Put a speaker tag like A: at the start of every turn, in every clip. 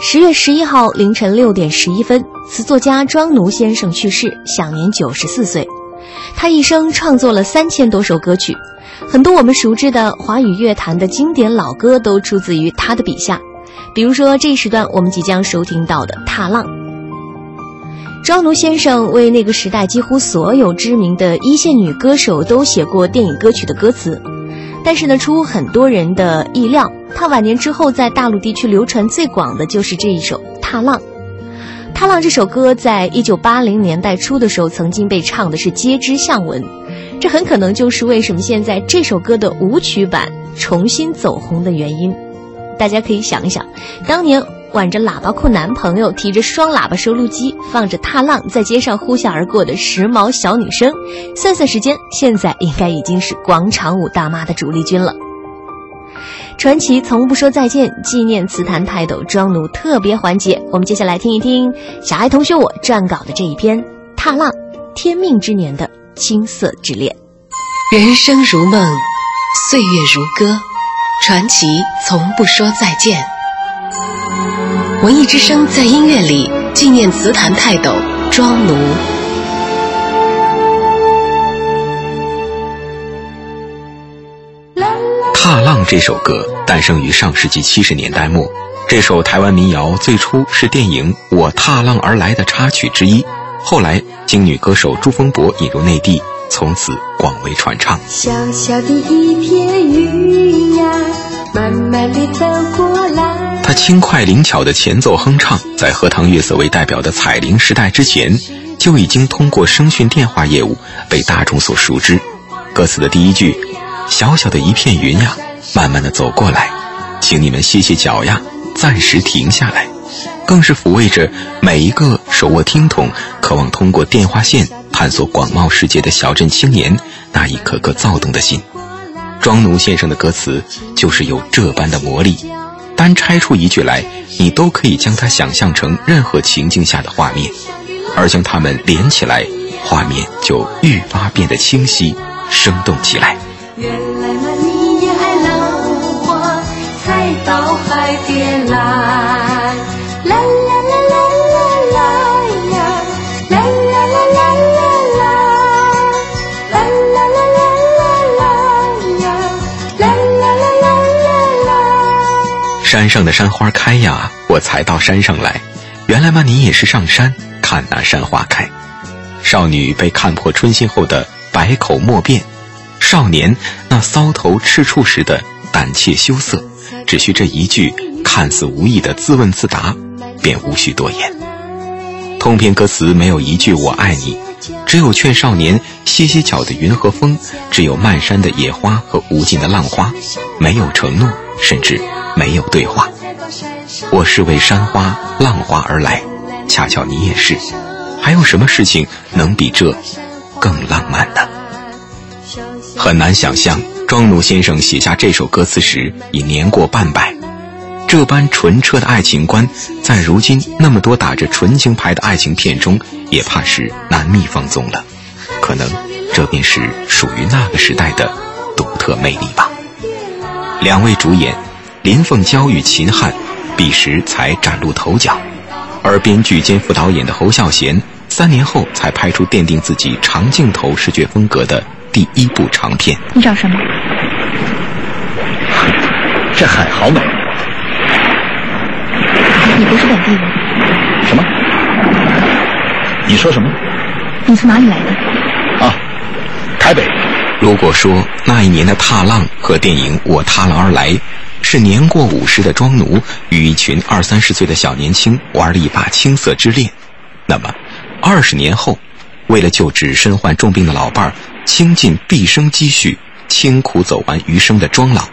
A: 十月十一号凌晨六点十一分，词作家庄奴先生去世，享年九十四岁。他一生创作了三千多首歌曲，很多我们熟知的华语乐坛的经典老歌都出自于他的笔下。比如说，这时段我们即将收听到的《踏浪》。庄奴先生为那个时代几乎所有知名的一线女歌手都写过电影歌曲的歌词。但是呢，出乎很多人的意料，他晚年之后在大陆地区流传最广的就是这一首《踏浪》。《踏浪》这首歌在一九八零年代初的时候，曾经被唱的是街知巷闻，这很可能就是为什么现在这首歌的舞曲版重新走红的原因。大家可以想一想，当年。挽着喇叭裤男朋友，提着双喇叭收录机，放着《踏浪》在街上呼啸而过的时髦小女生，算算时间，现在应该已经是广场舞大妈的主力军了。传奇从不说再见，纪念词坛泰斗庄奴特别环节，我们接下来听一听小爱同学我撰稿的这一篇《踏浪》，天命之年的青涩之恋。
B: 人生如梦，岁月如歌，传奇从不说再见。文艺之声在音乐里纪念词坛泰斗庄奴。
C: 《踏浪》这首歌诞生于上世纪七十年代末，这首台湾民谣最初是电影《我踏浪而来》的插曲之一，后来经女歌手朱峰博引入内地，从此广为传唱。
D: 小小的一片云呀，慢慢地走过来。
C: 他轻快灵巧的前奏哼唱，在荷塘月色为代表的彩铃时代之前，就已经通过声讯电话业务被大众所熟知。歌词的第一句：“小小的一片云呀，慢慢的走过来，请你们歇歇脚呀，暂时停下来。”更是抚慰着每一个手握听筒、渴望通过电话线探索广袤世界的小镇青年那一颗颗躁动的心。庄奴先生的歌词就是有这般的魔力。单拆出一句来，你都可以将它想象成任何情境下的画面，而将它们连起来，画面就愈发变得清晰、生动起来。
D: 原来嘛，你也爱浪花才到海边来。
C: 山上的山花开呀，我才到山上来。原来嘛，你也是上山看那山花开。少女被看破春心后的百口莫辩，少年那搔头赤处时的胆怯羞涩，只需这一句看似无意的自问自答，便无需多言。通篇歌词没有一句我爱你，只有劝少年歇歇脚的云和风，只有漫山的野花和无尽的浪花，没有承诺，甚至。没有对话，我是为山花浪花而来，恰巧你也是，还有什么事情能比这更浪漫呢？很难想象，庄奴先生写下这首歌词时已年过半百，这般纯澈的爱情观，在如今那么多打着纯情牌的爱情片中，也怕是难觅放纵了。可能这便是属于那个时代的独特魅力吧。两位主演。林凤娇与秦汉，彼时才崭露头角，而编剧兼副导演的侯孝贤，三年后才拍出奠定自己长镜头视觉风格的第一部长片。
E: 你找什么？
F: 这海好美。
E: 你不是本地人。
F: 什么？你说什么？
E: 你从哪里来的？
F: 啊，台北。
C: 如果说那一年的《踏浪》和电影《我踏浪而来》。是年过五十的庄奴与一群二三十岁的小年轻玩了一把青涩之恋，那么，二十年后，为了救治身患重病的老伴儿，倾尽毕生积蓄，清苦走完余生的庄老，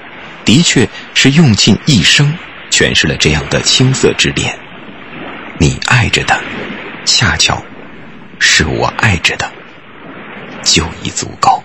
C: 的确是用尽一生诠释了这样的青涩之恋。你爱着的，恰巧是我爱着的，就已足够。